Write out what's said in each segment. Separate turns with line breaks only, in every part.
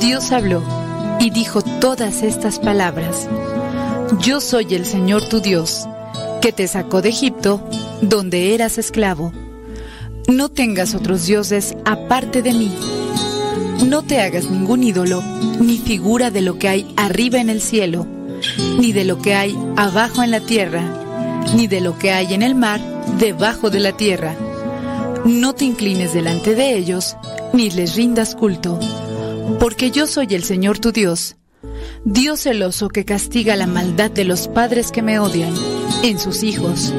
Dios habló y dijo todas estas palabras. Yo soy el Señor tu Dios, que te sacó de Egipto, donde eras esclavo. No tengas otros dioses aparte de mí. No te hagas ningún ídolo, ni figura de lo que hay arriba en el cielo, ni de lo que hay abajo en la tierra, ni de lo que hay en el mar debajo de la tierra. No te inclines delante de ellos, ni les rindas culto, porque yo soy el Señor tu Dios, Dios celoso que castiga la maldad de los padres que me odian, en sus hijos,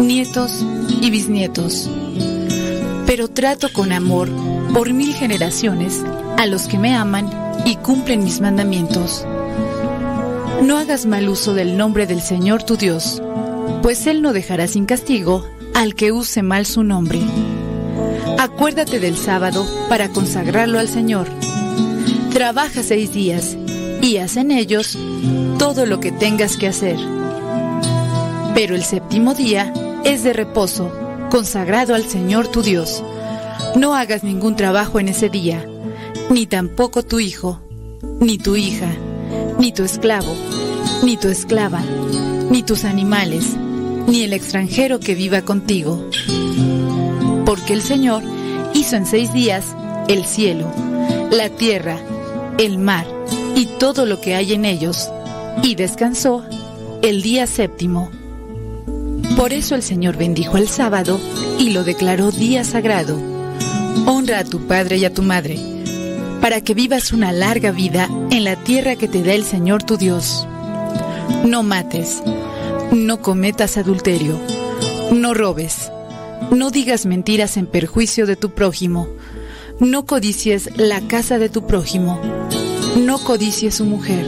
nietos y bisnietos. Pero trato con amor por mil generaciones a los que me aman y cumplen mis mandamientos. No hagas mal uso del nombre del Señor tu Dios, pues Él no dejará sin castigo al que use mal su nombre. Acuérdate del sábado para consagrarlo al Señor. Trabaja seis días y haz en ellos todo lo que tengas que hacer. Pero el séptimo día es de reposo, consagrado al Señor tu Dios. No hagas ningún trabajo en ese día, ni tampoco tu hijo, ni tu hija, ni tu esclavo, ni tu esclava, ni tus animales, ni el extranjero que viva contigo. Porque el Señor hizo en seis días el cielo, la tierra, el mar y todo lo que hay en ellos, y descansó el día séptimo. Por eso el Señor bendijo el sábado y lo declaró día sagrado. Honra a tu padre y a tu madre, para que vivas una larga vida en la tierra que te da el Señor tu Dios. No mates, no cometas adulterio, no robes, no digas mentiras en perjuicio de tu prójimo, no codicies la casa de tu prójimo no codicie su mujer,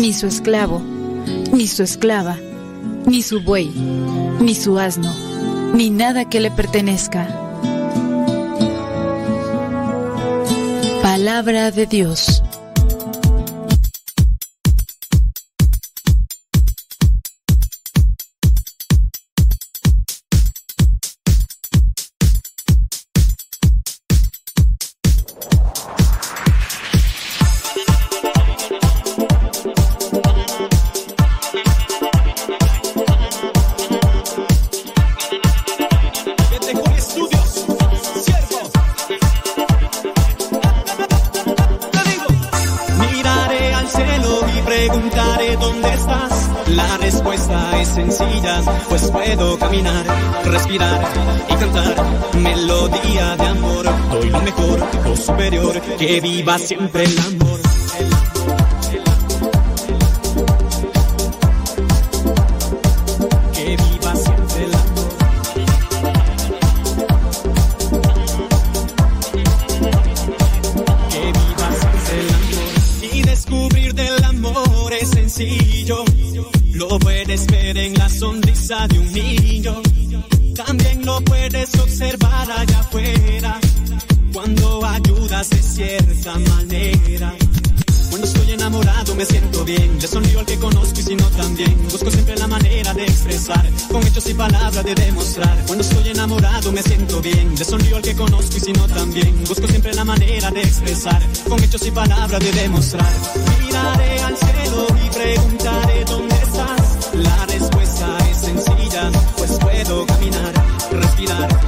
ni su esclavo, ni su esclava, ni su buey, ni su asno, ni nada que le pertenezca. Palabra de Dios.
Que viva siempre el con hechos y palabras de demostrar. Miraré al cielo y preguntaré dónde estás. La respuesta es sencilla, pues puedo caminar, respirar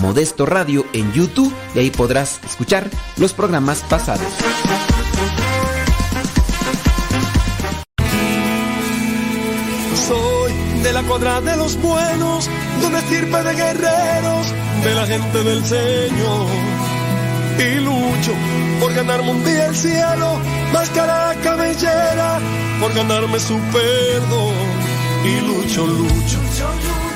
Modesto Radio en YouTube y ahí podrás escuchar los programas pasados.
Soy de la cuadra de los buenos, de una estirpe de guerreros, de la gente del Señor. Y lucho por ganarme un día el cielo, máscara cabellera, por ganarme su perdón. Y lucho, lucho,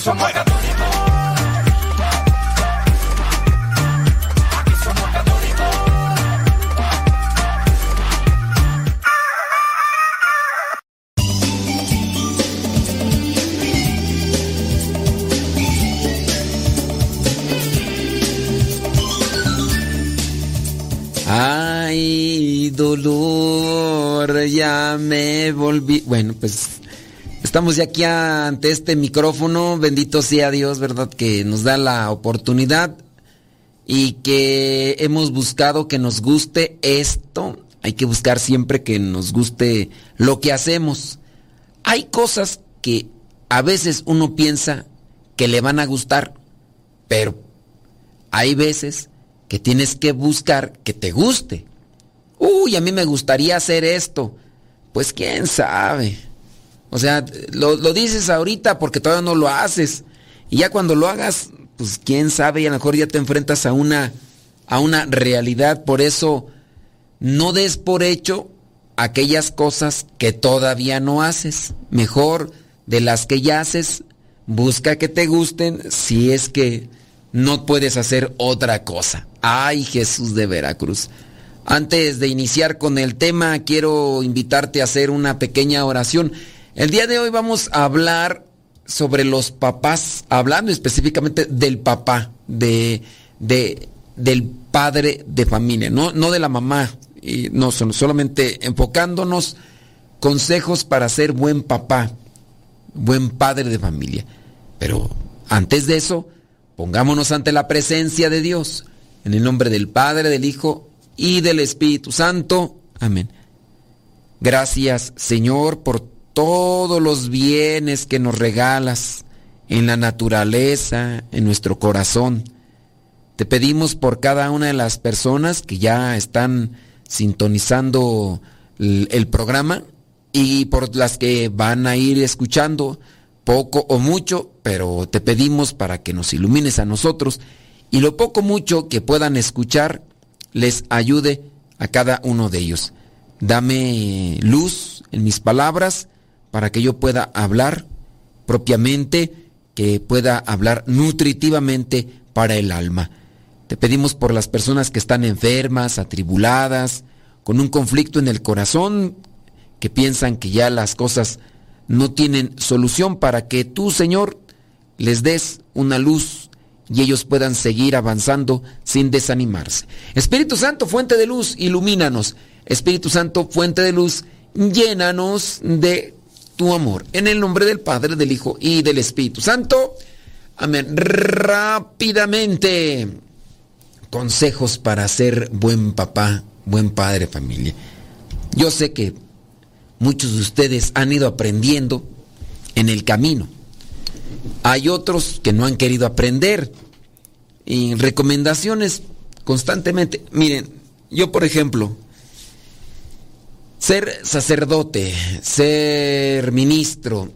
Somos católicos. Aquí somos católicos.
Ay, dolor, ya me volví. Bueno, pues estamos ya aquí ante este micrófono. Bendito sea Dios, ¿verdad? Que nos da la oportunidad y que hemos buscado que nos guste esto. Hay que buscar siempre que nos guste lo que hacemos. Hay cosas que a veces uno piensa que le van a gustar, pero hay veces que tienes que buscar que te guste. Uy, a mí me gustaría hacer esto. Pues quién sabe. O sea, lo, lo dices ahorita porque todavía no lo haces. Y ya cuando lo hagas, pues quién sabe, y a lo mejor ya te enfrentas a una, a una realidad. Por eso, no des por hecho aquellas cosas que todavía no haces. Mejor de las que ya haces, busca que te gusten si es que no puedes hacer otra cosa. Ay, Jesús de Veracruz. Antes de iniciar con el tema, quiero invitarte a hacer una pequeña oración. El día de hoy vamos a hablar sobre los papás, hablando específicamente del papá, de, de del padre de familia, no, no de la mamá, y no solamente enfocándonos consejos para ser buen papá, buen padre de familia. Pero antes de eso, pongámonos ante la presencia de Dios, en el nombre del Padre, del Hijo y del Espíritu Santo. Amén. Gracias, Señor, por todos los bienes que nos regalas en la naturaleza, en nuestro corazón. Te pedimos por cada una de las personas que ya están sintonizando el, programa y por las que van a ir escuchando poco o mucho, pero te pedimos para que nos ilumines a nosotros y lo poco mucho que puedan escuchar les ayude a cada uno de ellos. Dame luz en mis palabras para que yo pueda hablar propiamente, que pueda hablar nutritivamente para el alma. Te pedimos por las personas que están enfermas, atribuladas, con un conflicto en el corazón, que piensan que ya las cosas no tienen solución para que tú, Señor, les des una luz y ellos puedan seguir avanzando sin desanimarse. Espíritu Santo, fuente de luz, ilumínanos. Espíritu Santo, fuente de luz, llénanos de tu amor. En el nombre del Padre, del Hijo y del Espíritu Santo. Amén. Rápidamente. Consejos para ser buen papá, buen padre familia. Yo sé que muchos de ustedes han ido aprendiendo en el camino. Hay otros que no han querido aprender. Y recomendaciones constantemente. Miren, yo por ejemplo, ser sacerdote, ser ministro,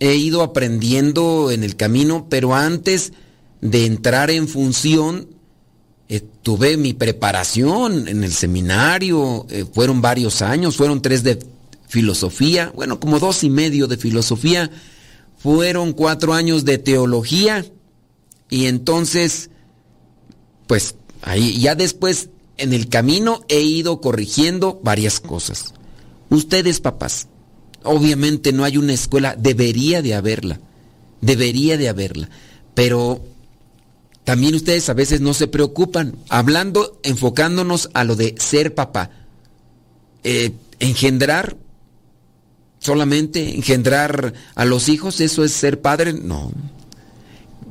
he ido aprendiendo en el camino, pero antes de entrar en función, eh, tuve mi preparación en el seminario, eh, fueron varios años, fueron tres de filosofía, bueno, como dos y medio de filosofía, fueron cuatro años de teología, y entonces, pues ahí ya después en el camino he ido corrigiendo varias cosas. Ustedes, papás, obviamente no hay una escuela, debería de haberla, debería de haberla, pero también ustedes a veces no se preocupan, hablando, enfocándonos a lo de ser papá. Eh, engendrar, solamente engendrar a los hijos, eso es ser padre, no.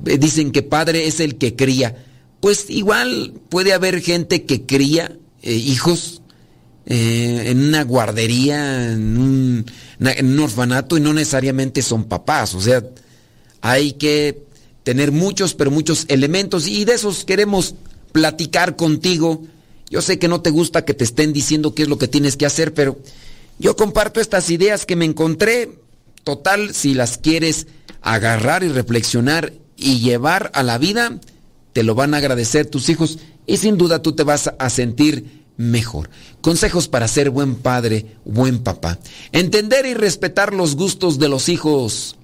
Eh, dicen que padre es el que cría pues igual puede haber gente que cría eh, hijos eh, en una guardería, en un, en un orfanato y no necesariamente son papás. O sea, hay que tener muchos, pero muchos elementos y de esos queremos platicar contigo. Yo sé que no te gusta que te estén diciendo qué es lo que tienes que hacer, pero yo comparto estas ideas que me encontré. Total, si las quieres agarrar y reflexionar y llevar a la vida, te lo van a agradecer tus hijos y sin duda tú te vas a sentir mejor. Consejos para ser buen padre, buen papá. Entender y respetar los gustos de los hijos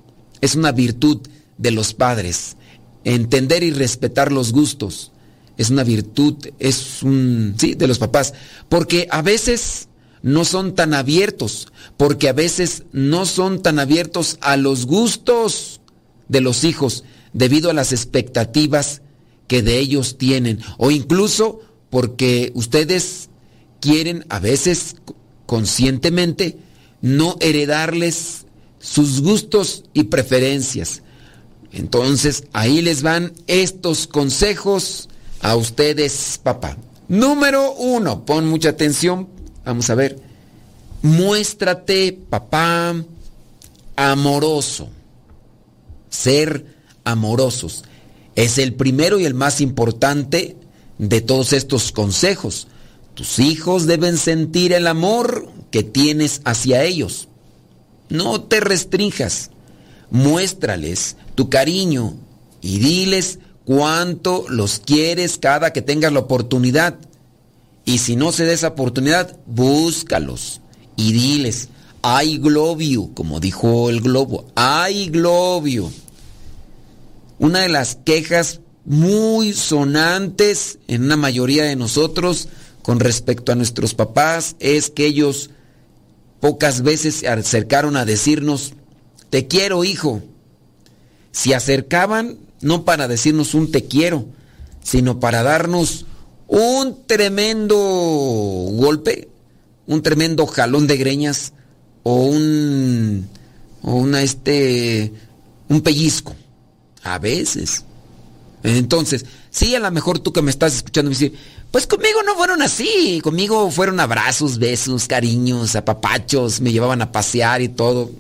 es una virtud de los padres. Entender y respetar los gustos es una virtud, es un, sí, de los papás. Porque a veces no son tan abiertos, porque a veces no son tan abiertos a los gustos de los hijos debido a las expectativas que de ellos tienen o incluso porque ustedes quieren a veces conscientemente no heredarles sus gustos y preferencias. Entonces ahí les van estos consejos a ustedes, papá. Número uno, pon mucha atención, vamos a ver. Muéstrate, papá, amoroso. Ser amorosos es el primero y el más importante de todos estos consejos. Tus hijos deben sentir el amor que tienes hacia ellos. No te restrinjas. Muéstrales tu cariño y diles cuánto los quieres cada que tengas la oportunidad. Y si no se da esa oportunidad, búscalos y diles, I globio, como dijo el globo, I globio. Una de las quejas muy sonantes en una mayoría de nosotros con respecto a nuestros papás es que ellos pocas veces se acercaron a decirnos, te quiero hijo. Se acercaban no para decirnos un te quiero, sino para darnos un tremendo golpe, un tremendo jalón de greñas o un o una este un pellizco. A veces. Entonces, sí, a lo mejor tú que me estás escuchando me dices, pues conmigo no fueron así, conmigo fueron abrazos, besos, cariños, apapachos, me llevaban a pasear y todo.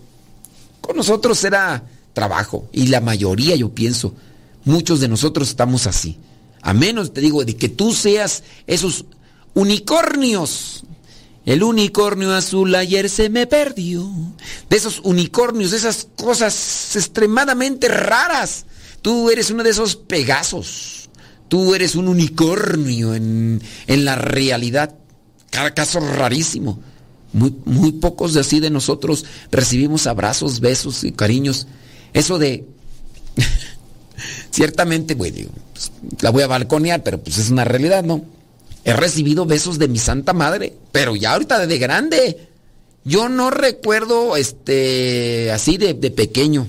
Con nosotros era trabajo y la mayoría, yo pienso, muchos de nosotros estamos así. A menos, te digo, de que tú seas esos unicornios. El unicornio azul ayer se me perdió. De esos unicornios, de esas cosas extremadamente raras. Tú eres uno de esos pegazos. Tú eres un unicornio en, en la realidad. Cada caso rarísimo. Muy, muy pocos de así de nosotros recibimos abrazos, besos y cariños. Eso de... Ciertamente, bueno, pues, la voy a balconear, pero pues es una realidad, ¿no? He recibido besos de mi santa madre, pero ya ahorita de grande. Yo no recuerdo, este, así de, de pequeño.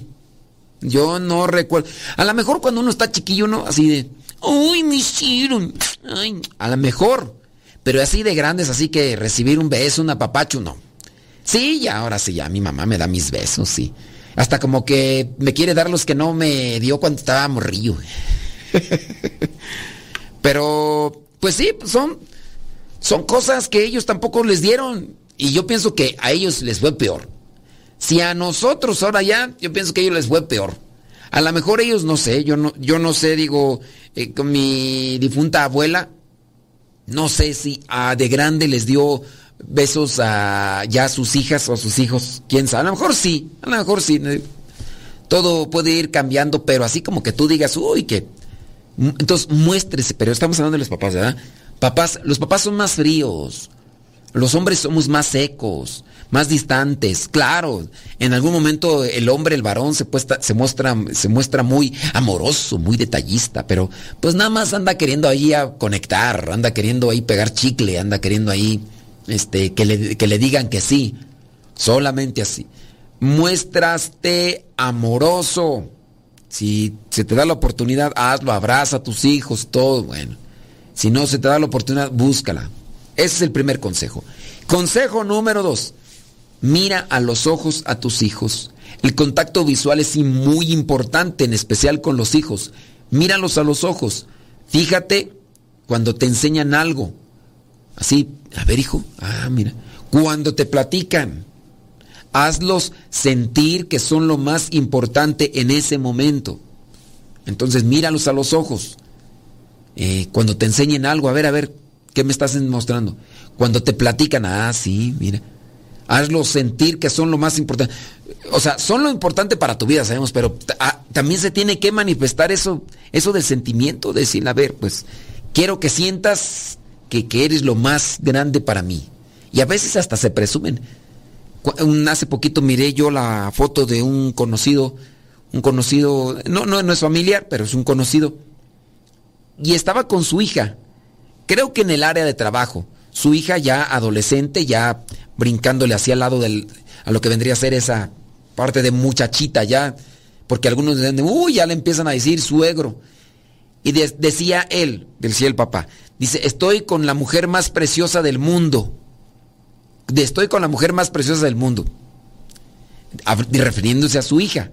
Yo no recuerdo. A lo mejor cuando uno está chiquillo, ¿no? Así de, uy, me hicieron. Ay, a lo mejor. Pero así de grandes, así que recibir un beso, un apapacho, no. Sí, ya, ahora sí, ya mi mamá me da mis besos, sí. Hasta como que me quiere dar los que no me dio cuando estaba morrillo. Pero, pues sí, son, son cosas que ellos tampoco les dieron. Y yo pienso que a ellos les fue peor. Si a nosotros ahora ya, yo pienso que a ellos les fue peor. A lo mejor ellos no sé, yo no, yo no sé, digo, eh, con mi difunta abuela, no sé si a de grande les dio besos a ya a sus hijas o a sus hijos, quién sabe, a lo mejor sí, a lo mejor sí. Todo puede ir cambiando, pero así como que tú digas, uy, que... Entonces muéstrese, pero estamos hablando de los papás, ¿verdad? Papás, los papás son más fríos, los hombres somos más secos, más distantes. Claro, en algún momento el hombre, el varón, se, puesta, se, muestra, se muestra muy amoroso, muy detallista, pero pues nada más anda queriendo ahí a conectar, anda queriendo ahí pegar chicle, anda queriendo ahí este, que, le, que le digan que sí. Solamente así. Muéstraste amoroso. Si se te da la oportunidad, hazlo, abraza a tus hijos, todo, bueno. Si no se te da la oportunidad, búscala. Ese es el primer consejo. Consejo número dos. Mira a los ojos a tus hijos. El contacto visual es muy importante, en especial con los hijos. Míralos a los ojos. Fíjate cuando te enseñan algo. Así, a ver hijo, ah, mira. Cuando te platican, hazlos sentir que son lo más importante en ese momento. Entonces míralos a los ojos. Eh, cuando te enseñen algo, a ver, a ver, ¿qué me estás mostrando? Cuando te platican, ah, sí, mira. Hazlos sentir que son lo más importante. O sea, son lo importante para tu vida, sabemos, pero ah, también se tiene que manifestar eso, eso del sentimiento, de decir, a ver, pues, quiero que sientas que, que eres lo más grande para mí. Y a veces hasta se presumen. Hace poquito miré yo la foto de un conocido, un conocido, no, no, no es familiar, pero es un conocido. Y estaba con su hija, creo que en el área de trabajo. Su hija ya adolescente, ya brincándole hacia el lado del, a lo que vendría a ser esa parte de muchachita ya, porque algunos dicen, uy, ya le empiezan a decir suegro. Y decía él, decía el papá, dice, estoy con la mujer más preciosa del mundo. Estoy con la mujer más preciosa del mundo. Refiriéndose a su hija.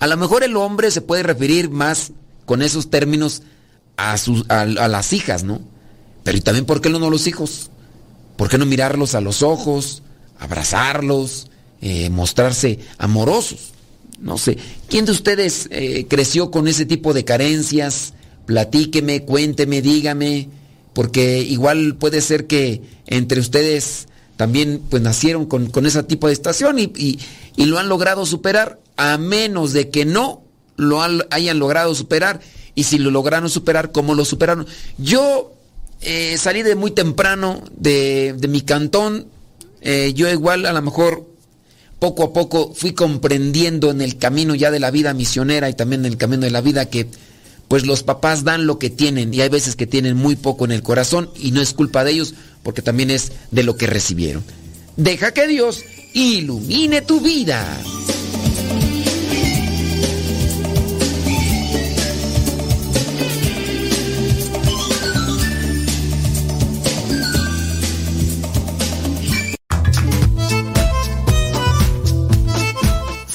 A lo mejor el hombre se puede referir más con esos términos a, sus, a, a las hijas, ¿no? Pero ¿y también por qué no los hijos? ¿Por qué no mirarlos a los ojos, abrazarlos, eh, mostrarse amorosos? No sé. ¿Quién de ustedes eh, creció con ese tipo de carencias? Platíqueme, cuénteme, dígame, porque igual puede ser que entre ustedes también pues nacieron con, con ese tipo de estación y, y, y, lo han logrado superar, a menos de que no lo hayan logrado superar. Y si lo lograron superar, ¿cómo lo superaron? Yo eh, salí de muy temprano de, de mi cantón. Eh, yo igual a lo mejor poco a poco fui comprendiendo en el camino ya de la vida misionera y también en el camino de la vida que pues los papás dan lo que tienen y hay veces que tienen muy poco en el corazón y no es culpa de ellos porque también es de lo que recibieron. Deja que Dios ilumine tu vida.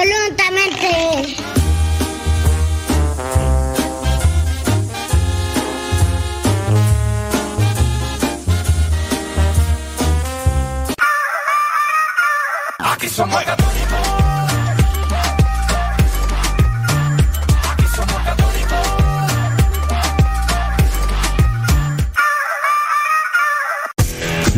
Absolutamente.
Aquí somos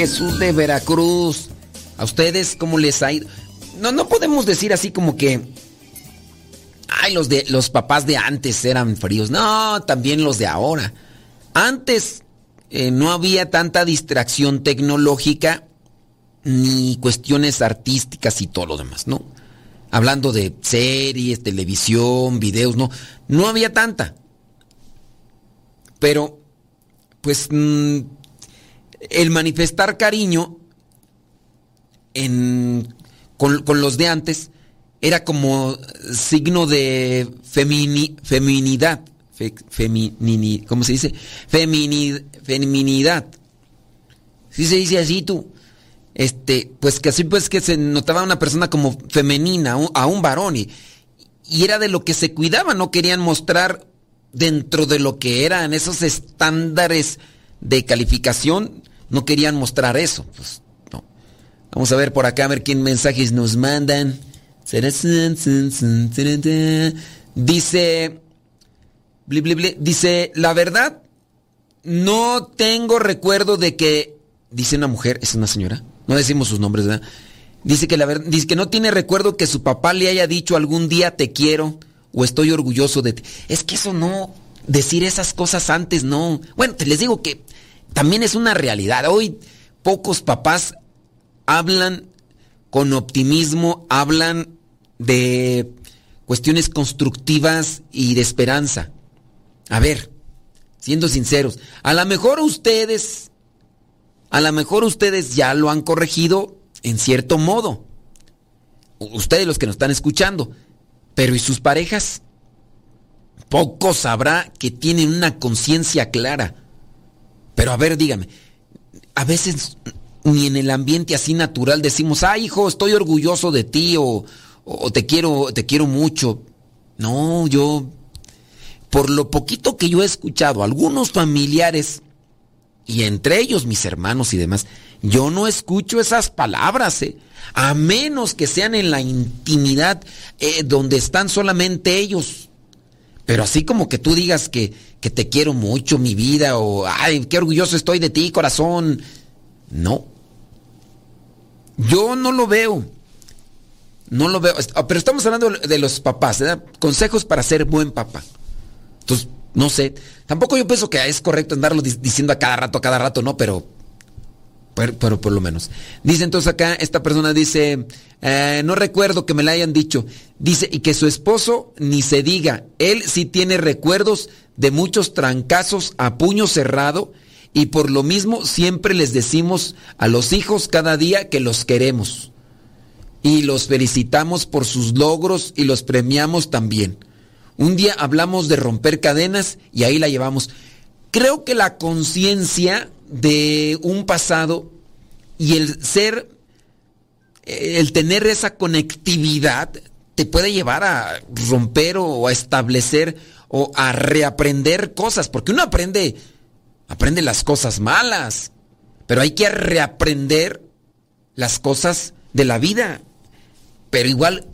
Jesús de Veracruz. ¿A ustedes cómo les ha ido? No, no podemos decir así como que. Ay, los de los papás de antes eran fríos. No, también los de ahora. Antes eh, no había tanta distracción tecnológica ni cuestiones artísticas y todo lo demás, ¿no? Hablando de series, televisión, videos, no. No había tanta. Pero, pues. Mmm, el manifestar cariño en, con, con, los de antes era como signo de femini, feminidad. Fe, ¿Cómo se dice? Feminid, feminidad. Si se dice así tú. Este, pues que así pues que se notaba una persona como femenina, a un varón. Y, y era de lo que se cuidaba, no querían mostrar dentro de lo que eran esos estándares de calificación no querían mostrar eso. Pues, no. Vamos a ver por acá, a ver qué mensajes nos mandan. Dice, dice, la verdad, no tengo recuerdo de que, dice una mujer, es una señora, no decimos sus nombres, ¿verdad? Dice que la verdad, dice que no tiene recuerdo que su papá le haya dicho algún día te quiero o estoy orgulloso de ti. Es que eso no, decir esas cosas antes no. Bueno, te les digo que también es una realidad. Hoy pocos papás hablan con optimismo, hablan de cuestiones constructivas y de esperanza. A ver, siendo sinceros, a lo mejor ustedes, a lo mejor ustedes ya lo han corregido en cierto modo. Ustedes los que nos están escuchando. Pero ¿y sus parejas? Pocos sabrá que tienen una conciencia clara pero a ver, dígame, a veces ni en el ambiente así natural decimos, ah, hijo, estoy orgulloso de ti o, te quiero, te quiero mucho. No, yo, por lo poquito que yo he escuchado, algunos familiares, y entre ellos mis hermanos y demás, yo no escucho esas palabras, ¿eh? a menos que sean en la intimidad eh, donde están solamente ellos. Pero así como que tú digas que, que te quiero mucho, mi vida, o ay, qué orgulloso estoy de ti, corazón. No. Yo no lo veo. No lo veo. Pero estamos hablando de los papás. Consejos para ser buen papá. Entonces, no sé. Tampoco yo pienso que es correcto andarlo diciendo a cada rato, a cada rato, no, pero pero, por lo menos. Dice entonces acá, esta persona dice, eh, no recuerdo que me la hayan dicho. Dice, y que su esposo ni se diga, él sí tiene recuerdos de muchos trancazos a puño cerrado y por lo mismo siempre les decimos a los hijos cada día que los queremos. Y los felicitamos por sus logros y los premiamos también. Un día hablamos de romper cadenas y ahí la llevamos. Creo que la conciencia de un pasado y el ser, el tener esa conectividad te puede llevar a romper o a establecer o a reaprender cosas, porque uno aprende, aprende las cosas malas, pero hay que reaprender las cosas de la vida. Pero igual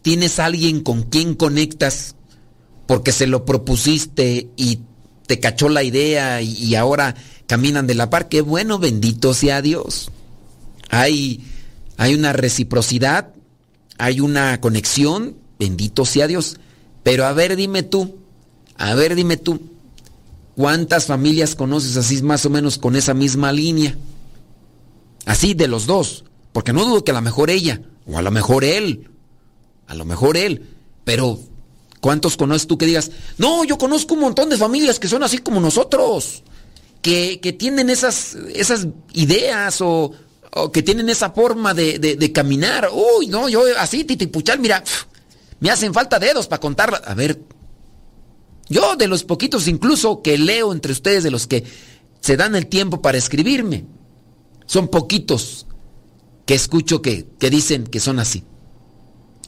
tienes alguien con quien conectas porque se lo propusiste y te cachó la idea y, ahora caminan de la par. Qué bueno, bendito sea Dios. Hay, hay una reciprocidad, hay una conexión, bendito sea Dios. Pero a ver, dime tú, a ver, dime tú, ¿cuántas familias conoces así más o menos con esa misma línea? Así de los dos, porque no dudo que a lo mejor ella, o a lo mejor él, a lo mejor él, pero ¿cuántos conoces tú que digas, no, yo conozco un montón de familias que son así como nosotros? Que, tienen esas, esas ideas o, que tienen esa forma de, caminar. Uy, no, yo así, titipuchal, mira, me hacen falta dedos para contarla. A ver, yo de los poquitos incluso que leo entre ustedes, de los que se dan el tiempo para escribirme, son poquitos que escucho que, dicen que son así.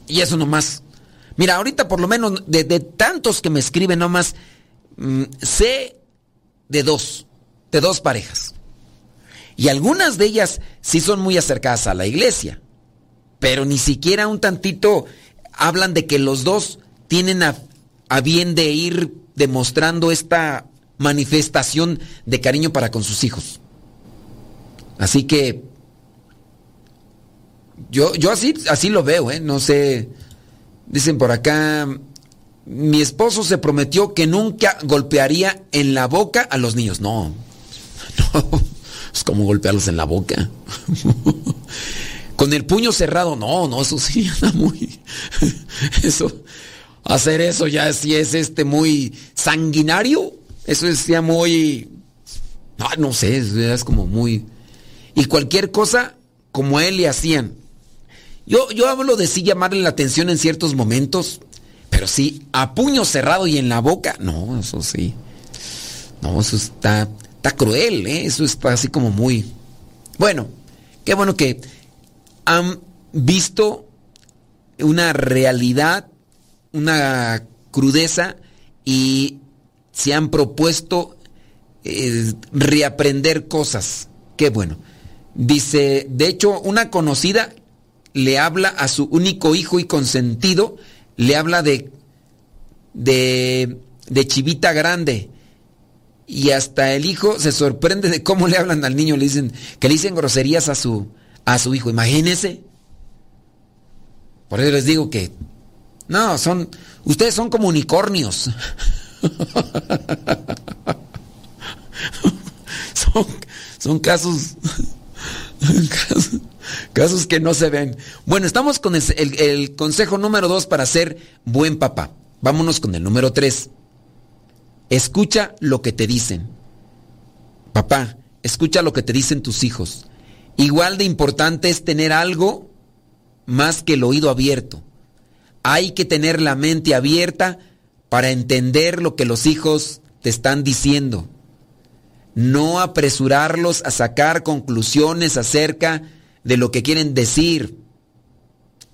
Y eso nomás. Mira, ahorita por lo menos de, tantos que me escriben nomás, mm, sé de dos de dos parejas. Y algunas de ellas sí son muy acercadas a la iglesia, pero ni siquiera un tantito hablan de que los dos tienen a, bien de ir demostrando esta manifestación de cariño para con sus hijos. Así que yo, yo así, así lo veo, ¿eh? No sé. Dicen por acá, mi esposo se prometió que nunca golpearía en la boca a los niños. No, es como golpearlos en la boca. Con el puño cerrado, no, no, eso sí anda muy. Eso, hacer eso ya sí es este muy sanguinario. Eso es ya muy. No, no sé, es como muy. Y cualquier cosa, como él le hacían. Yo, yo hablo de sí llamarle la atención en ciertos momentos, pero sí, a puño cerrado y en la boca, no, eso sí. No, eso está cruel, ¿eh? eso está así como muy... Bueno, qué bueno que han visto una realidad, una crudeza y se han propuesto eh, reaprender cosas. Qué bueno. Dice, de hecho, una conocida le habla a su único hijo y consentido, le habla de, de chivita grande y hasta el hijo se sorprende de cómo le hablan al niño, le dicen que le dicen groserías a su a su hijo. Imagínense. Por eso les digo que no, son ustedes son como unicornios. son, casos, casos, que no se ven. Bueno, estamos con el consejo número dos para ser buen papá. Vámonos con el número tres. Escucha lo que te dicen. Papá, escucha lo que te dicen tus hijos. Igual de importante es tener algo más que el oído abierto. Hay que tener la mente abierta para entender lo que los hijos te están diciendo. No apresurarlos a sacar conclusiones acerca de lo que quieren decir.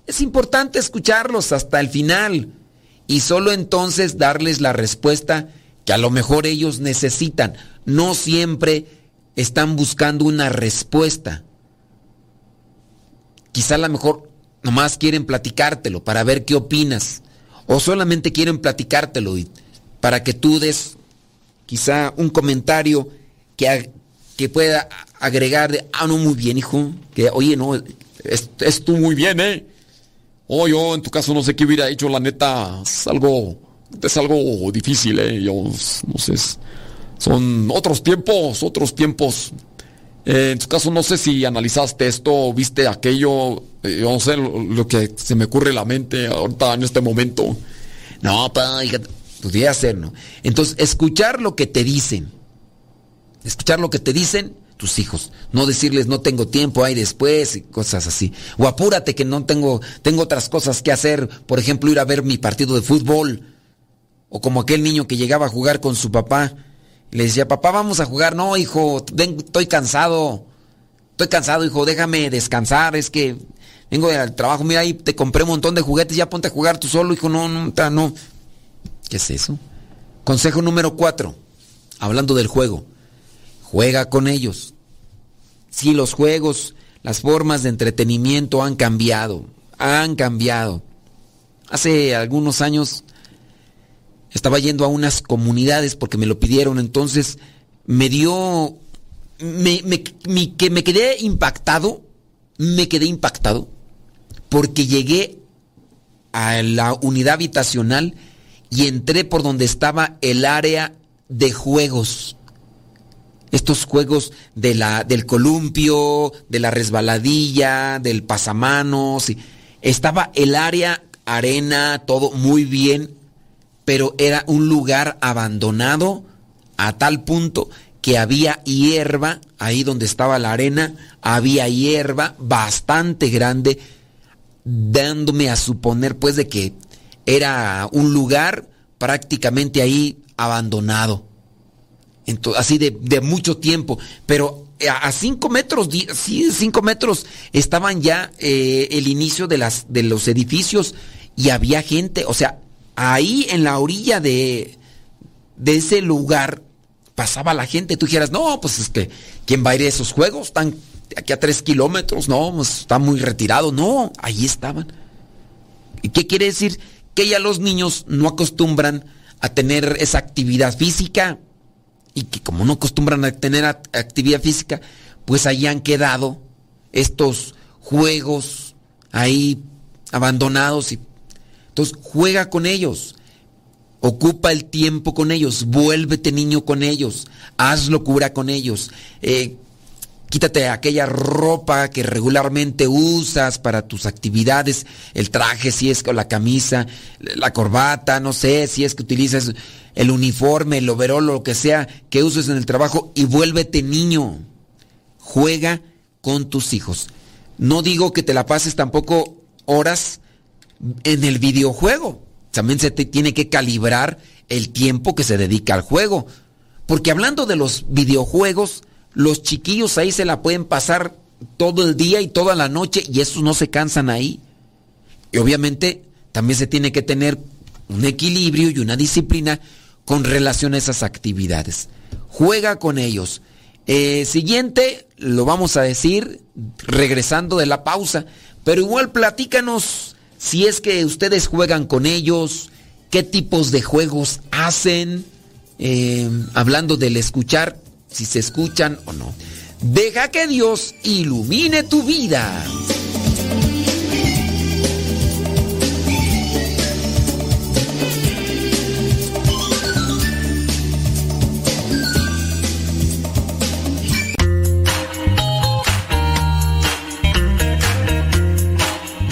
Es importante escucharlos hasta el final y solo entonces darles la respuesta que a lo mejor ellos necesitan. No siempre están buscando una respuesta. Quizá a lo mejor nomás quieren platicártelo para ver qué opinas. o solamente quieren platicártelo para que tú des quizá un comentario que, que pueda agregar de, ah, no, muy bien, hijo, que, oye, no, es, tú muy bien, ¿eh? Oh, yo en tu caso no sé qué hubiera hecho, la neta, es algo, es algo difícil, ¿eh? Yo, no sé, son otros tiempos, otros tiempos. Eh, en tu caso no sé si analizaste esto, viste aquello, eh, yo no sé lo, que se me ocurre en la mente ahorita en este momento. No, pa, podría ser, ¿no? Entonces, escuchar lo que te dicen. Escuchar lo que te dicen tus hijos. No decirles no tengo tiempo, hay después y cosas así. O apúrate que no tengo, tengo otras cosas que hacer. Por ejemplo, ir a ver mi partido de fútbol. O como aquel niño que llegaba a jugar con su papá. Y le decía, papá, vamos a jugar. No, hijo, estoy cansado. Estoy cansado, hijo, déjame descansar. Es que vengo del trabajo. Mira, ahí te compré un montón de juguetes. Ya ponte a jugar tú solo, hijo. No, no, no. ¿Qué es eso? Consejo número cuatro. Hablando del juego. Juega con ellos. Si los juegos, las formas de entretenimiento han cambiado. Han cambiado. Hace algunos años estaba yendo a unas comunidades porque me lo pidieron. Entonces me dio... Me, que me quedé impactado. Me quedé impactado. Porque llegué a la unidad habitacional y entré por donde estaba el área de juegos. Estos juegos de la, del columpio, de la resbaladilla, del pasamanos. Estaba el área, arena, todo muy bien, pero era un lugar abandonado a tal punto que había hierba, ahí donde estaba la arena, había hierba bastante grande, dándome a suponer pues de que era un lugar prácticamente ahí abandonado. así de, mucho tiempo. Pero a, cinco metros, sí, cinco metros estaban ya eh, el inicio de, las, de los edificios y había gente. O sea, ahí en la orilla de, de ese lugar pasaba la gente. Tú dijeras, no, pues es que, ¿quién va a ir a esos juegos? Están aquí a tres kilómetros, no, pues está muy retirado. No, ahí estaban. ¿Y qué quiere decir? que ya los niños no acostumbran a tener esa actividad física y que como no acostumbran a tener actividad física, pues ahí han quedado estos juegos ahí abandonados y entonces juega con ellos. Ocupa el tiempo con ellos, vuélvete niño con ellos, haz locura con ellos, eh, quítate aquella ropa que regularmente usas para tus actividades, el traje si es con la camisa, la corbata, no sé, si es que utilizas el uniforme, el overol, lo que sea que uses en el trabajo y vuélvete niño. Juega con tus hijos. No digo que te la pases tampoco horas en el videojuego. También se te tiene que calibrar el tiempo que se dedica al juego. Porque hablando de los videojuegos, los chiquillos ahí se la pueden pasar todo el día y toda la noche y esos no se cansan ahí. Y obviamente también se tiene que tener un equilibrio y una disciplina con relación a esas actividades. Juega con ellos. Eh, siguiente, lo vamos a decir regresando de la pausa, pero igual platícanos si es que ustedes juegan con ellos, qué tipos de juegos hacen, eh, hablando del escuchar, si se escuchan o no. Deja que Dios ilumine tu vida.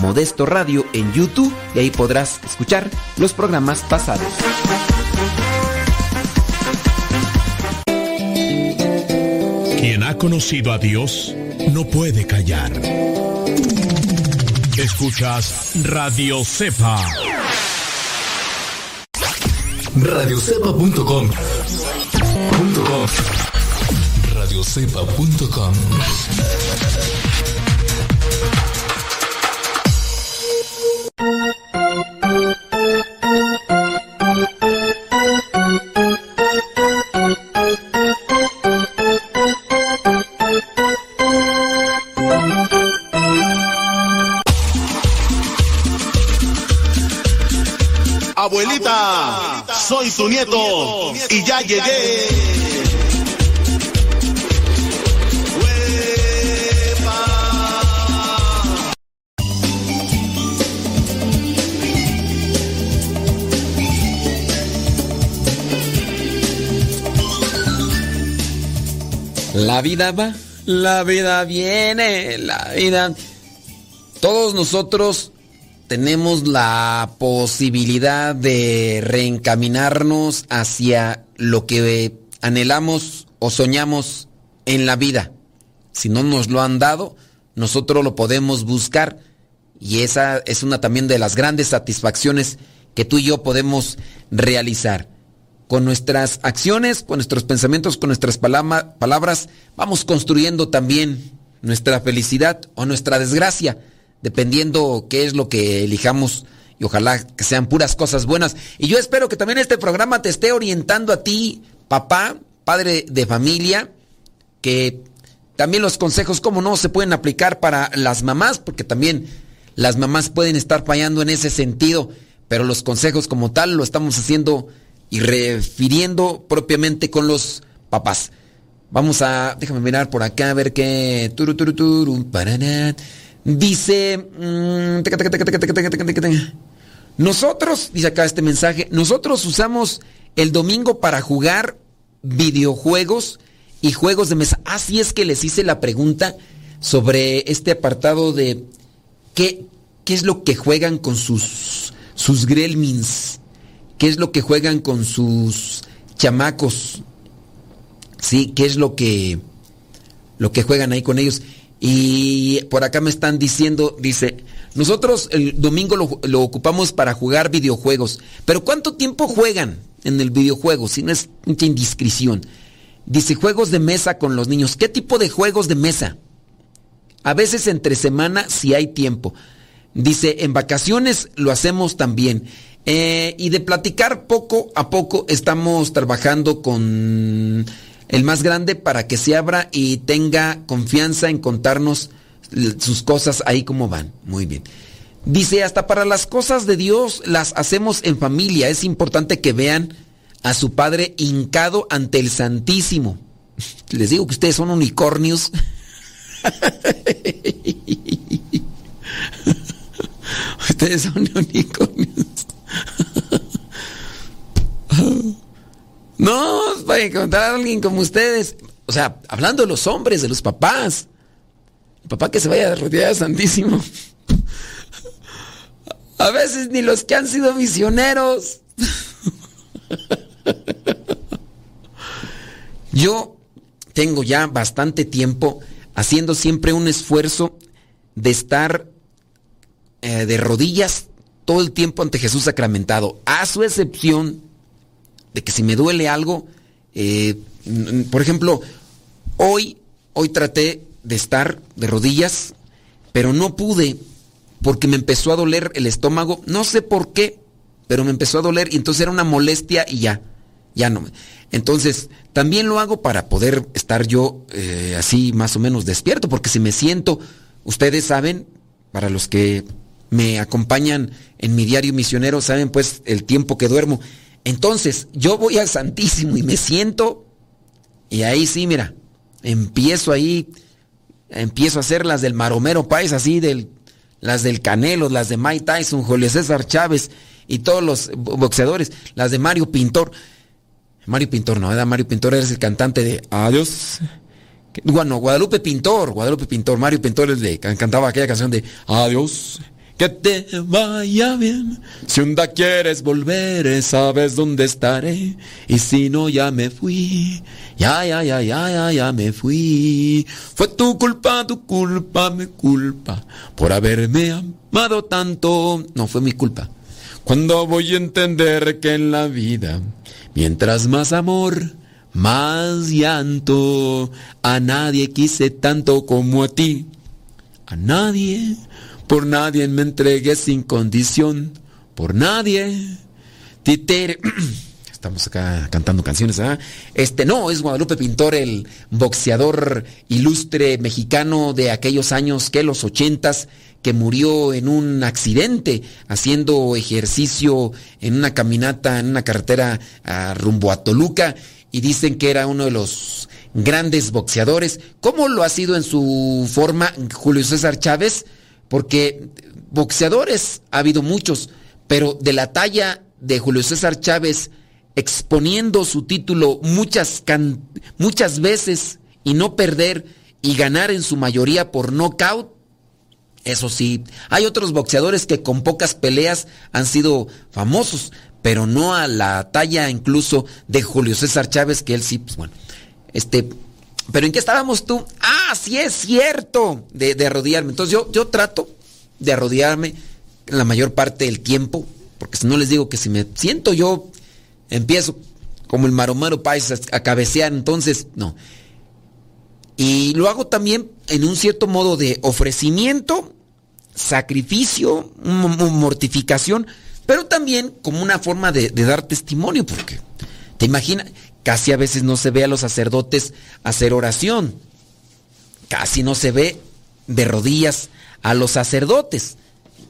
Modesto Radio en YouTube y ahí podrás escuchar los programas pasados.
Quien ha conocido a Dios no puede callar. Escuchas Radio Cepa.
Radiocepa.com Radiocepa.com
La vida va, la vida viene, la vida... Todos nosotros tenemos la posibilidad de reencaminarnos hacia lo que anhelamos o soñamos en la vida. Si no nos lo han dado, nosotros lo podemos buscar y esa es una también de las grandes satisfacciones que tú y yo podemos realizar. Con nuestras acciones, con nuestros pensamientos, con nuestras palabras, vamos construyendo también nuestra felicidad o nuestra desgracia dependiendo qué es lo que elijamos y ojalá que sean puras cosas buenas. Y yo espero que también este programa te esté orientando a ti, papá, padre de familia, que también los consejos, como no, se pueden aplicar para las mamás, porque también las mamás pueden estar fallando en ese sentido, pero los consejos como tal lo estamos haciendo y refiriendo propiamente con los papás. Vamos a, déjame mirar por acá a ver qué... Turu, Dice, nosotros, dice acá este mensaje, nosotros usamos el domingo para jugar videojuegos y juegos de mesa. Así es que les hice la pregunta sobre este apartado de qué, qué es lo que juegan con sus, sus gremlins, qué es lo que juegan con sus chamacos, sí, qué es lo que, lo que juegan ahí con ellos. Y por acá me están diciendo, dice, nosotros el domingo lo, ocupamos para jugar videojuegos. Pero ¿cuánto tiempo juegan en el videojuego? Si no es mucha indiscreción. Dice, juegos de mesa con los niños. ¿Qué tipo de juegos de mesa? A veces entre semana si hay tiempo. Dice, en vacaciones lo hacemos también. Eh, y de platicar poco a poco estamos trabajando con el más grande para que se abra y tenga confianza en contarnos sus cosas ahí como van. Muy bien. Dice, hasta para las cosas de Dios las hacemos en familia. Es importante que vean a su padre hincado ante el Santísimo. Les digo que ustedes son unicornios. ustedes son unicornios. No, para encontrar a alguien como ustedes. O sea, hablando de los hombres, de los papás. El papá que se vaya a rodear Santísimo. A veces ni los que han sido misioneros. Yo tengo ya bastante tiempo haciendo siempre un esfuerzo de estar eh, de rodillas todo el tiempo ante Jesús sacramentado, a su excepción de que si me duele algo, eh, por ejemplo, hoy, hoy traté de estar de rodillas, pero no pude porque me empezó a doler el estómago, no sé por qué, pero me empezó a doler y entonces era una molestia y ya, ya no. Entonces, también lo hago para poder estar yo eh, así más o menos despierto, porque si me siento, ustedes saben, para los que me acompañan en mi diario misionero, saben pues el tiempo que duermo. Entonces, yo voy al Santísimo y me siento, y ahí sí, mira, empiezo ahí, empiezo a hacer las del Maromero Páez, así, del, las del Canelo, las de Mike Tyson, Julio César Chávez y todos los boxeadores, las de Mario Pintor. Mario Pintor, no, ¿verdad? Mario Pintor eres el cantante de Adiós. Bueno, Guadalupe Pintor, Guadalupe Pintor, Mario Pintor es de, cantaba aquella canción de Adiós que te vaya bien. Si un día quieres volver, sabes dónde estaré. Y si no, ya me fui. Ya, ya, ya, ya, ya, ya me fui. Fue tu culpa, tu culpa, mi culpa. Por haberme amado tanto. No fue mi culpa. Cuando voy a entender que en la vida, mientras más amor, más llanto. A nadie quise tanto como a ti. A nadie, por nadie me entregué sin condición. Por nadie. Titere. Estamos acá cantando canciones, ¿ah? Este, no, es Guadalupe Pintor, el boxeador ilustre mexicano de aquellos años que los ochentas, que murió en un accidente haciendo ejercicio en una caminata, en una carretera a rumbo a Toluca y dicen que era uno de los grandes boxeadores. ¿Cómo lo ha sido en su forma Julio César Chávez? Porque boxeadores ha habido muchos, pero de la talla de Julio César Chávez exponiendo su título muchas, muchas veces y no perder y ganar en su mayoría por nocaut, eso sí, hay otros boxeadores que con pocas peleas han sido famosos, pero no a la talla incluso de Julio César Chávez, que él sí, pues bueno. Este, pero ¿en qué estábamos tú? Ah, sí es cierto, de, de arrodillarme. Entonces yo, yo trato de arrodillarme la mayor parte del tiempo, porque si no les digo que si me siento yo, empiezo como el maromaro paisa a cabecear, entonces no. Y lo hago también en un cierto modo de ofrecimiento, sacrificio, mortificación, pero también como una forma de, dar testimonio, porque te imaginas, casi a veces no se ve a los sacerdotes hacer oración, casi no se ve de rodillas a los sacerdotes.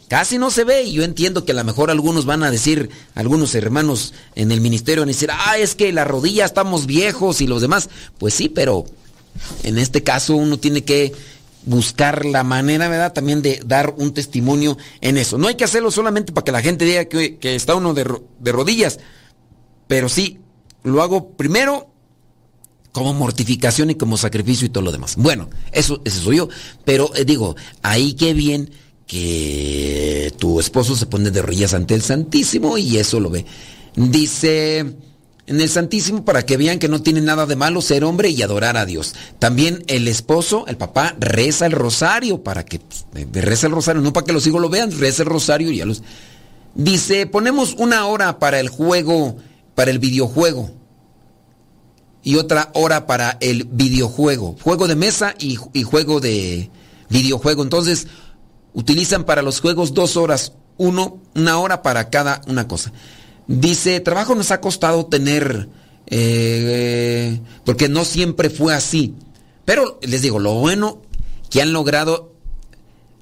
Casi no se ve y yo entiendo que a lo mejor algunos van a decir, algunos hermanos en el ministerio van a decir, ah, es que la rodilla estamos viejos y los demás. Pues sí, pero en este caso uno tiene que buscar la manera, ¿verdad? También de dar un testimonio en eso. No hay que hacerlo solamente para que la gente diga que, está uno de, rodillas, pero sí, lo hago primero como mortificación y como sacrificio y todo lo demás. Bueno, eso, eso soy yo, pero eh, digo, ahí qué bien que tu esposo se pone de rodillas ante el Santísimo y eso lo ve. Dice en el Santísimo para que vean que no tiene nada de malo ser hombre y adorar a Dios. También el esposo, el papá, reza el rosario para que reza el rosario, no para que los hijos lo vean, reza el rosario y ya los... Dice, ponemos una hora para el juego, para el videojuego. Y otra hora para el videojuego. Juego de mesa y, y juego de videojuego. Entonces, utilizan para los juegos dos horas, uno, una hora para cada una cosa. Dice, trabajo nos ha costado tener, eh, porque no siempre fue así. Pero les digo, lo bueno que han logrado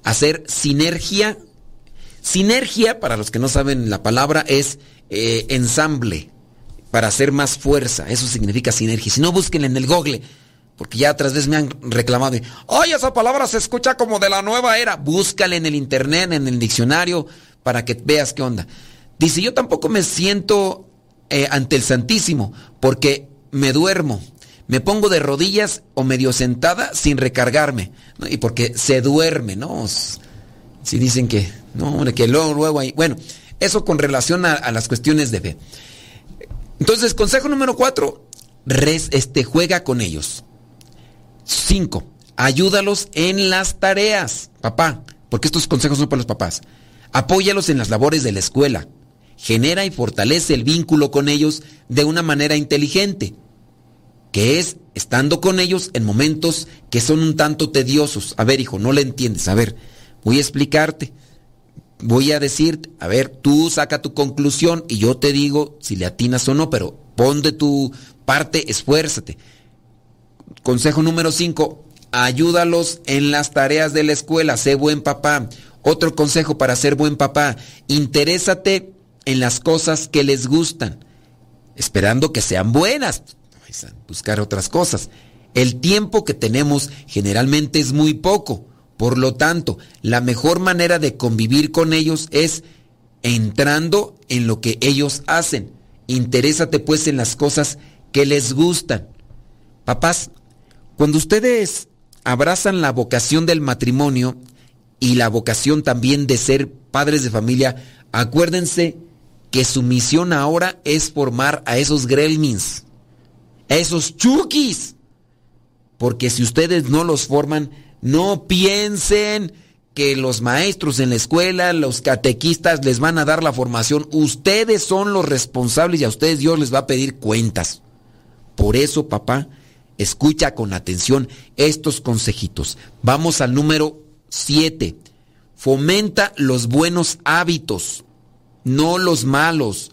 hacer sinergia. Sinergia, para los que no saben la palabra, es eh, ensamble, para hacer más fuerza. Eso significa sinergia. Si no, busquen en el google, porque ya otras veces me han reclamado, ¡ay, esa palabra se escucha como de la nueva era! Búscale en el internet, en el diccionario, para que veas qué onda. Dice, yo tampoco me siento eh, ante el Santísimo porque me duermo. Me pongo de rodillas o medio sentada sin recargarme. Y porque se duerme, ¿no? Si dicen que, no, que luego, luego hay. Bueno, eso con relación a, las cuestiones de fe. Entonces, consejo número cuatro, res, este, juega con ellos. Cinco, ayúdalos en las tareas, papá, porque estos consejos son para los papás. Apóyalos en las labores de la escuela genera y fortalece el vínculo con ellos de una manera inteligente, que es estando con ellos en momentos que son un tanto tediosos. A ver, hijo, no le entiendes. A ver, voy a explicarte. Voy a decirte, a ver, tú saca tu conclusión y yo te digo si le atinas o no, pero pon de tu parte, esfuérzate. Consejo número 5, ayúdalos en las tareas de la escuela, sé buen papá. Otro consejo para ser buen papá, interésate en las cosas que les gustan, esperando que sean buenas, buscar otras cosas. El tiempo que tenemos generalmente es muy poco, por lo tanto, la mejor manera de convivir con ellos es entrando en lo que ellos hacen. Interésate pues en las cosas que les gustan. Papás, cuando ustedes abrazan la vocación del matrimonio, y la vocación también de ser padres de familia, acuérdense que su misión ahora es formar a esos gremlins, a esos chukis. Porque si ustedes no los forman, no piensen que los maestros en la escuela, los catequistas les van a dar la formación. Ustedes son los responsables y a ustedes Dios les va a pedir cuentas. Por eso, papá, escucha con atención estos consejitos. Vamos al número 7. Fomenta los buenos hábitos, no los malos.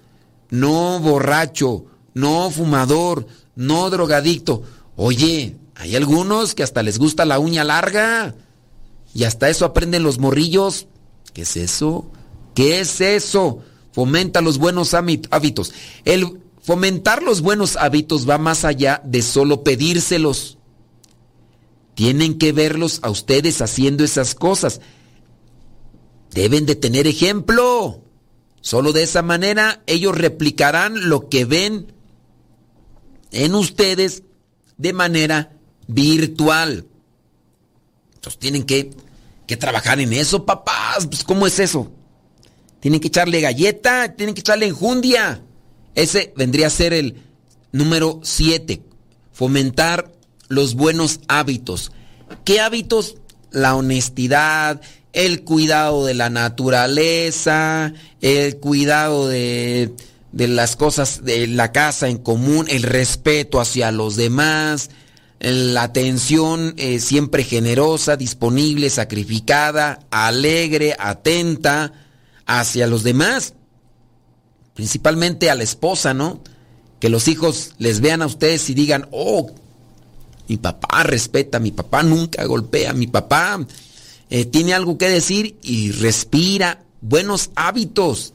No borracho, no fumador, no drogadicto. Oye, hay algunos que hasta les gusta la uña larga. Y hasta eso aprenden los morrillos. ¿Qué es eso? ¿Qué es eso? Fomenta los buenos hábitos. El fomentar los buenos hábitos va más allá de solo pedírselos. Tienen que verlos a ustedes haciendo esas cosas. Deben de tener ejemplo. Solo de esa manera ellos replicarán lo que ven en ustedes de manera virtual. Entonces tienen que, que trabajar en eso, papás. Pues, ¿Cómo es eso? Tienen que echarle galleta, tienen que echarle enjundia. Ese vendría a ser el número 7. Fomentar los buenos hábitos. ¿Qué hábitos? La honestidad, el cuidado de la naturaleza, el cuidado de, de las cosas de la casa en común, el respeto hacia los demás, la atención eh, siempre generosa, disponible, sacrificada, alegre, atenta hacia los demás, principalmente a la esposa, ¿no? Que los hijos les vean a ustedes y digan, oh, mi papá respeta, mi papá nunca golpea, mi papá eh, tiene algo que decir y respira. Buenos hábitos.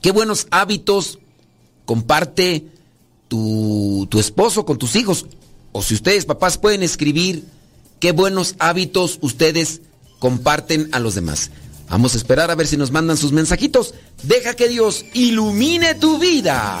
¿Qué buenos hábitos comparte tu, tu esposo con tus hijos? O si ustedes papás pueden escribir qué buenos hábitos ustedes comparten a los demás. Vamos a esperar a ver si nos mandan sus mensajitos. Deja que Dios ilumine tu vida.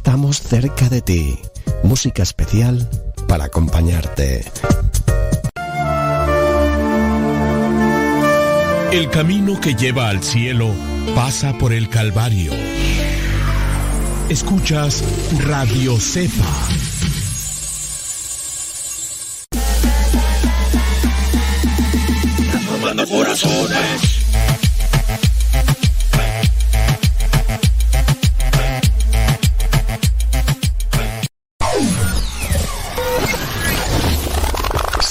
Estamos cerca de ti. Música especial para acompañarte.
El camino que lleva al cielo pasa por el Calvario. Escuchas Radio Cepa.
corazones.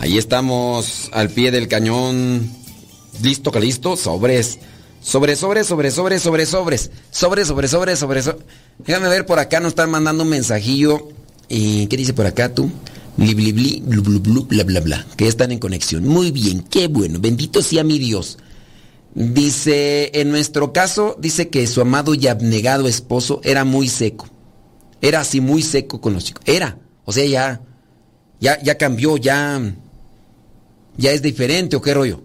Ahí estamos al pie del cañón. Listo, que listo. Sobres. Sobre, sobre, sobre, sobre, sobre, sobres. Sobre, sobre, sobre, sobre, sobre. Déjame ver por acá, nos están mandando un mensajillo. ¿Y qué dice por acá tú? Bli, bli, bli, blu, blu, blu, bla, bla, bla. Que están en conexión. Muy bien, qué bueno. Bendito sea mi Dios. Dice, en nuestro caso, dice que su amado y abnegado esposo era muy seco. Era así muy seco con los chicos. Era. O sea, ya, ya, ya cambió, ya, ya es diferente o qué rollo.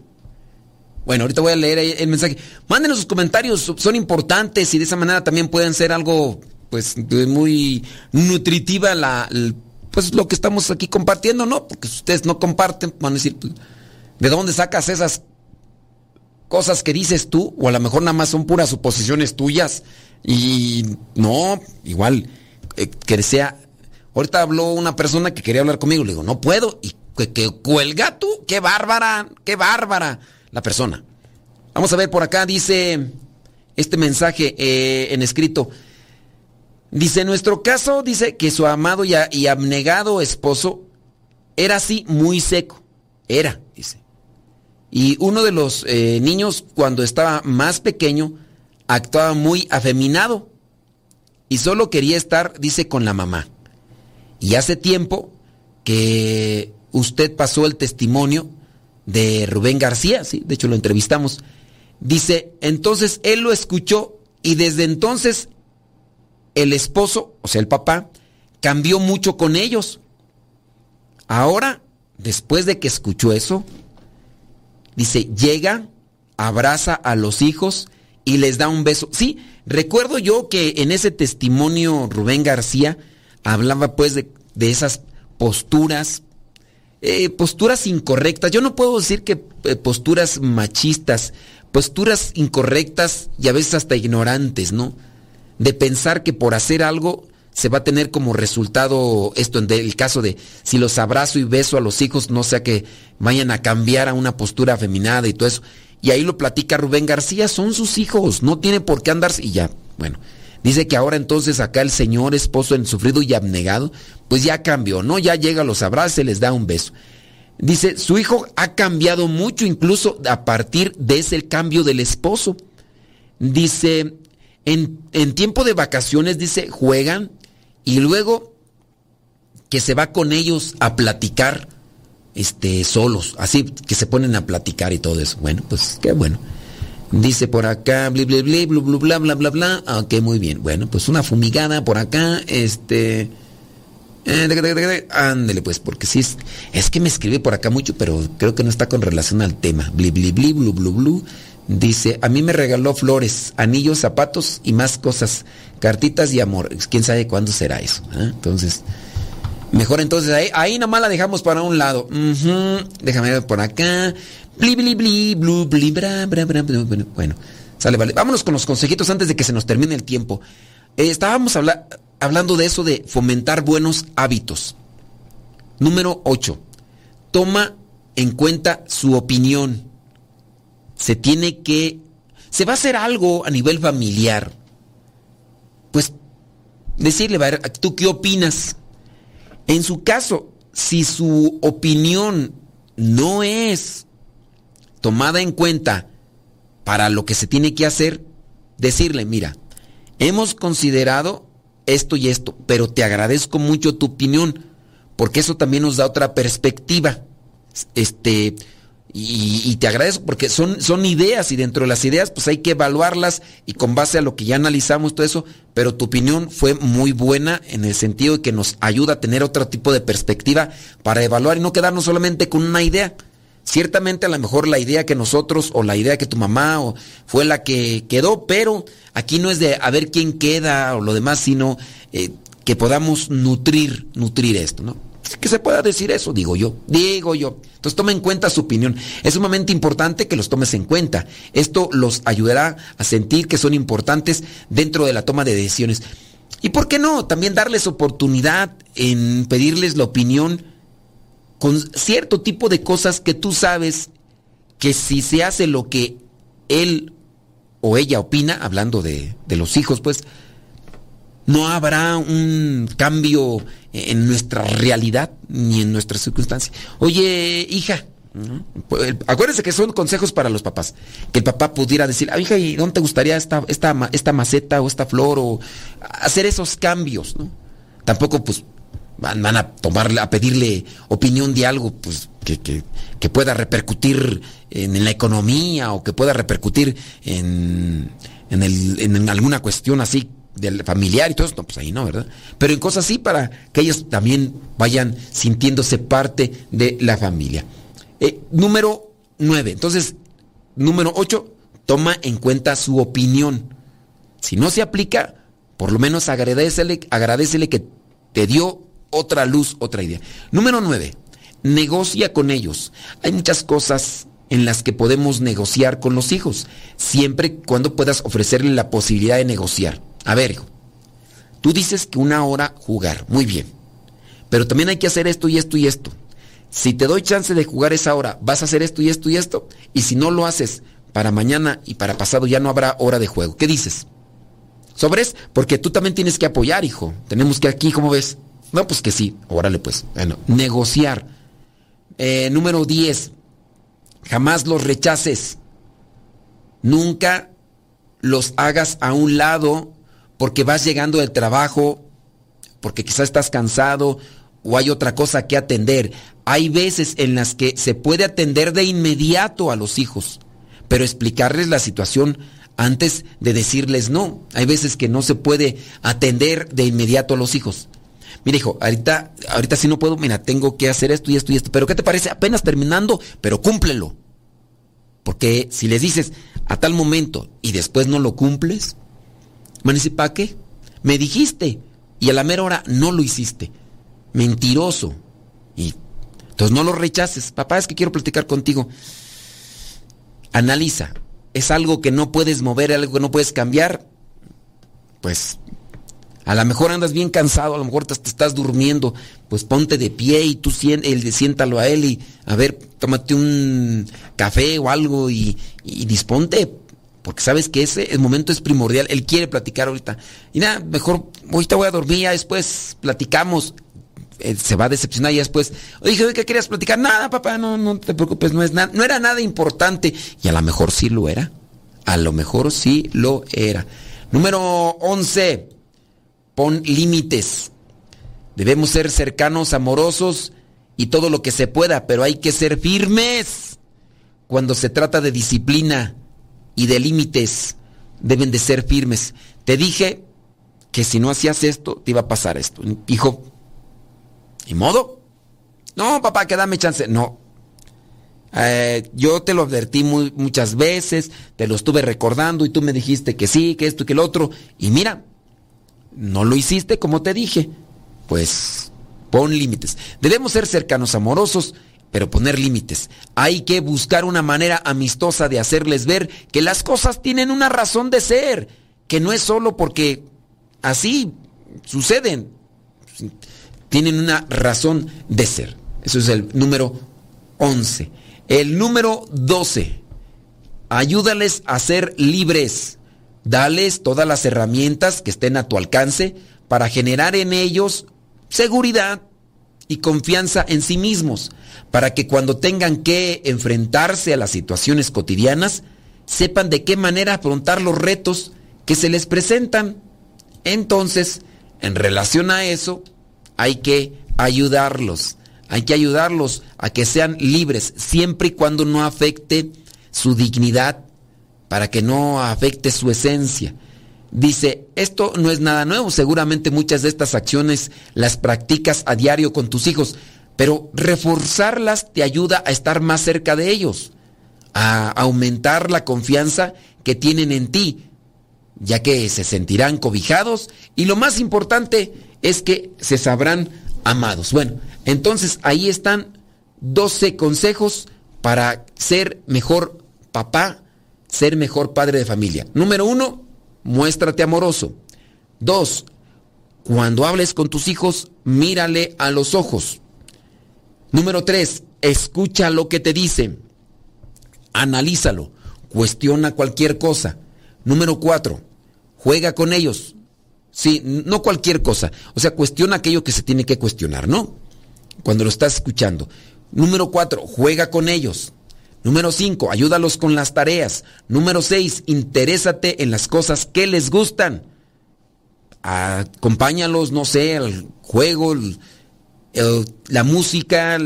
Bueno, ahorita voy a leer el mensaje. Mándenos sus comentarios, son importantes y de esa manera también pueden ser algo, pues, muy nutritiva la, pues, lo que estamos aquí compartiendo, ¿no? Porque si ustedes no comparten, van a decir, pues, ¿De dónde sacas esas cosas que dices tú? O a lo mejor nada más son puras suposiciones tuyas. Y no, igual, eh, que sea... Ahorita habló una persona que quería hablar conmigo. Le digo, no puedo. Y que, cuelga tú. Qué bárbara, qué bárbara la persona. Vamos a ver por acá, dice este mensaje eh, en escrito. Dice, nuestro caso, dice que su amado y, abnegado esposo era así muy seco. Era, dice. Y uno de los eh, niños, cuando estaba más pequeño, actuaba muy afeminado. Y solo quería estar, dice, con la mamá. Y hace tiempo que usted pasó el testimonio de Rubén García, sí, de hecho lo entrevistamos. Dice, entonces él lo escuchó y desde entonces el esposo, o sea, el papá, cambió mucho con ellos. Ahora, después de que escuchó eso, dice, llega, abraza a los hijos y les da un beso. Sí, recuerdo yo que en ese testimonio Rubén García hablaba pues de, esas posturas, eh, posturas incorrectas. Yo no puedo decir que eh, posturas machistas, posturas incorrectas y a veces hasta ignorantes, ¿no? de pensar que por hacer algo se va a tener como resultado esto en el caso de si los abrazo y beso a los hijos, no sea que vayan a cambiar a una postura afeminada y todo eso. Y ahí lo platica Rubén García, son sus hijos, no tiene por qué andarse y ya, bueno. Dice que ahora entonces acá el señor esposo en sufrido y abnegado, pues ya cambió, ¿no? Ya llega, los abraza y les da un beso. Dice, su hijo ha cambiado mucho incluso a partir de ese cambio del esposo. Dice, en, tiempo de vacaciones, dice, juegan y luego que se va con ellos a platicar este, solos, así que se ponen a platicar y todo eso. Bueno, pues qué bueno. Dice por acá, bla, bla, bla, bla, bla, bla, bla, Ok, muy bien. Bueno, pues una fumigada por acá, este... Eh, Ándele pues, porque sí, es, que me escribe por acá mucho, pero creo que no está con relación al tema. Bli, bli, bli, blu. Dice, a mí me regaló flores, anillos, zapatos y más cosas, cartitas y amor. ¿Quién sabe cuándo será eso? Ah? Entonces, mejor entonces, ahí, ahí nomás la dejamos para un lado. Déjame ver por acá. Bli, bli, bli, blu, bli, bra, bra, bra, Bueno, sale, vale. Vámonos con los consejitos antes de que se nos termine el tiempo. Eh, estábamos hablando de eso de fomentar buenos hábitos. Número 8. Toma en cuenta su opinión se tiene que, se va a hacer algo a nivel familiar, pues decirle, a ver, ¿tú qué opinas? En su caso, si su opinión no es tomada en cuenta para lo que se tiene que hacer, decirle, mira, hemos considerado esto y esto, pero te agradezco mucho tu opinión, porque eso también nos da otra perspectiva. Este, y, te agradezco porque son, son ideas y dentro de las ideas pues hay que evaluarlas y con base a lo que ya analizamos todo eso, pero tu opinión fue muy buena en el sentido de que nos ayuda a tener otro tipo de perspectiva para evaluar y no quedarnos solamente con una idea. Ciertamente a lo mejor la idea que nosotros o la idea que tu mamá o fue la que quedó, pero aquí no es de a ver quién queda o lo demás, sino eh, que podamos nutrir, nutrir esto, ¿no? que se pueda decir eso, digo yo, digo yo. Entonces toma en cuenta su opinión. Es sumamente importante que los tomes en cuenta. Esto los ayudará a sentir que son importantes dentro de la toma de decisiones. Y por qué no, también darles oportunidad en pedirles la opinión con cierto tipo de cosas que tú sabes que si se hace lo que él o ella opina, hablando de, de los hijos, pues, no habrá un cambio en nuestra realidad ni en nuestras circunstancias. Oye, hija, acuérdense que son consejos para los papás. Que el papá pudiera decir, ah, hija, ¿y dónde te gustaría esta, esta, esta maceta o esta flor? O hacer esos cambios, ¿no? Tampoco, pues, van, a tomarle, a pedirle opinión de algo, pues, que, que, que pueda repercutir en, la economía o que pueda repercutir en, en, el, en alguna cuestión así del familiar y todo eso, pues ahí no, ¿verdad? Pero en cosas así para que ellos también vayan sintiéndose parte de la familia. Eh, número 9. Entonces, número 8, toma en cuenta su opinión. Si no se aplica, por lo menos agradecele, agradecele que te dio otra luz, otra idea. Número 9. negocia con ellos. Hay muchas cosas en las que podemos negociar con los hijos, siempre cuando puedas ofrecerle la posibilidad de negociar. A ver, hijo, tú dices que una hora jugar, muy bien, pero también hay que hacer esto y esto y esto. Si te doy chance de jugar esa hora, vas a hacer esto y esto y esto, y si no lo haces para mañana y para pasado ya no habrá hora de juego. ¿Qué dices? ¿Sobres? Porque tú también tienes que apoyar, hijo. Tenemos que aquí, ¿cómo ves? No, pues que sí. Órale, pues. Bueno, negociar. Eh, número 10. Jamás los rechaces. Nunca los hagas a un lado porque vas llegando del trabajo, porque quizás estás cansado o hay otra cosa que atender. Hay veces en las que se puede atender de inmediato a los hijos, pero explicarles la situación antes de decirles no. Hay veces que no se puede atender de inmediato a los hijos. Mira, hijo, ahorita, ahorita sí no puedo, mira, tengo que hacer esto y esto y esto. Pero ¿qué te parece? Apenas terminando, pero cúmplelo. Porque si les dices a tal momento y después no lo cumples, van a ¿para qué? Me dijiste y a la mera hora no lo hiciste. Mentiroso. Y entonces no lo rechaces. Papá, es que quiero platicar contigo. Analiza. ¿Es algo que no puedes mover, algo que no puedes cambiar? Pues a lo mejor andas bien cansado, a lo mejor te, estás durmiendo, pues ponte de pie y tú él, siéntalo a él y a ver, tómate un café o algo y, disponte, porque sabes que ese momento es primordial, él quiere platicar ahorita. Y nada, mejor ahorita voy a dormir, ya después platicamos. Eh, se va a decepcionar y después, dije, ¿qué querías platicar? Nada, papá, no, no te preocupes, no es nada, no era nada importante. Y a lo mejor sí lo era. A lo mejor sí lo era. Número 11 pon límites. Debemos ser cercanos, amorosos y todo lo que se pueda, pero hay que ser firmes. Cuando se trata de disciplina y de límites, deben de ser firmes. Te dije que si no hacías esto, te iba a pasar esto. Hijo, ¿y modo? No, papá, que dame chance. No. Eh, yo te lo advertí muchas veces, te lo estuve recordando y tú me dijiste que sí, que esto y que el otro. Y mira, no lo hiciste como te dije. Pues pon límites. Debemos ser cercanos, amorosos, pero poner límites. Hay que buscar una manera amistosa de hacerles ver que las cosas tienen una razón de ser, que no es solo porque así suceden. Tienen una razón de ser. Eso es el número 11. El número 12. Ayúdales a ser libres. Dales todas las herramientas que estén a tu alcance para generar en ellos seguridad y confianza en sí mismos, para que cuando tengan que enfrentarse a las situaciones cotidianas, sepan de qué manera afrontar los retos que se les presentan. Entonces, en relación a eso, hay que ayudarlos, hay que ayudarlos a que sean libres, siempre y cuando no afecte su dignidad para que no afecte su esencia. Dice, esto no es nada nuevo, seguramente muchas de estas acciones las practicas a diario con tus hijos, pero reforzarlas te ayuda a estar más cerca de ellos, a aumentar la confianza que tienen en ti, ya que se sentirán cobijados y lo más importante es que se sabrán amados. Bueno, entonces ahí están 12 consejos para ser mejor papá ser mejor padre de familia. Número uno, muéstrate amoroso. Dos, cuando hables con tus hijos, mírale a los ojos. Número tres, escucha lo que te dicen. Analízalo. Cuestiona cualquier cosa. Número cuatro, juega con ellos. Sí, no cualquier cosa. O sea, cuestiona aquello que se tiene que cuestionar, ¿no? Cuando lo estás escuchando. Número cuatro, juega con ellos. Número 5, ayúdalos con las tareas. Número 6, interésate en las cosas que les gustan. Acompáñalos, no sé, al juego, la música,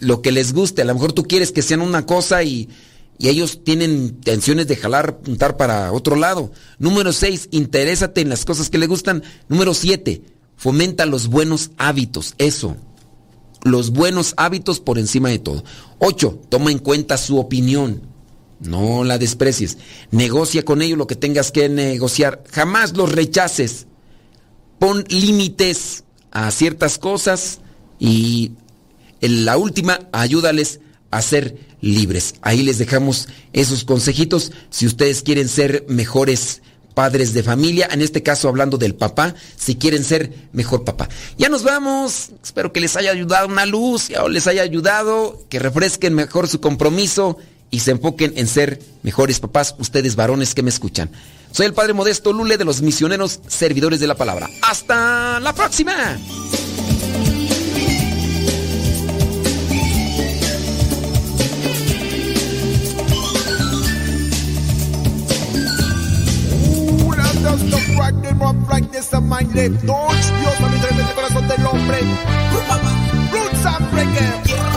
lo que les guste. A lo mejor tú quieres que sean una cosa y, y ellos tienen intenciones de jalar, puntar para otro lado. Número 6, interésate en las cosas que les gustan. Número 7, fomenta los buenos hábitos. Eso los buenos hábitos por encima de todo. 8. Toma en cuenta su opinión. No la desprecies. Negocia con ellos lo que tengas que negociar. Jamás los rechaces. Pon límites a ciertas cosas y en la última, ayúdales a ser libres. Ahí les dejamos esos consejitos si ustedes quieren ser mejores padres de familia, en este caso hablando del papá, si quieren ser mejor papá. Ya nos vamos, espero que les haya ayudado una luz, o les haya ayudado, que refresquen mejor su compromiso y se enfoquen en ser mejores papás, ustedes varones que me escuchan. Soy el Padre Modesto Lule de los Misioneros Servidores de la Palabra. Hasta la próxima.
Don't stop riding rough like this a my life. Don't you a mi tremendo corazón del hombre. Roots and reggae.